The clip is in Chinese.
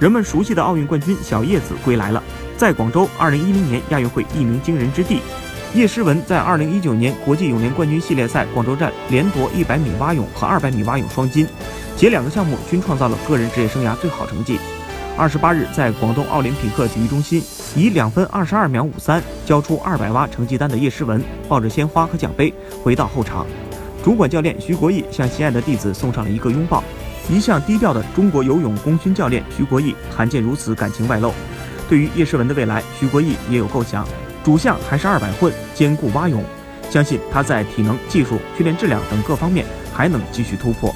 人们熟悉的奥运冠军小叶子归来了。在广州2010年亚运会一鸣惊人之地，叶诗文在2019年国际泳联冠军系列赛广州站连夺100米蛙泳和200米蛙泳双金，且两个项目均创造了个人职业生涯最好成绩。二十八日，在广东奥林匹克体育中心，以两分二十二秒五三交出二百蛙成绩单的叶诗文，抱着鲜花和奖杯回到后场。主管教练徐国义向心爱的弟子送上了一个拥抱。一向低调的中国游泳功勋教练徐国义，罕见如此感情外露。对于叶诗文的未来，徐国义也有构想，主项还是二百混，兼顾蛙泳，相信他在体能、技术、训练质量等各方面还能继续突破。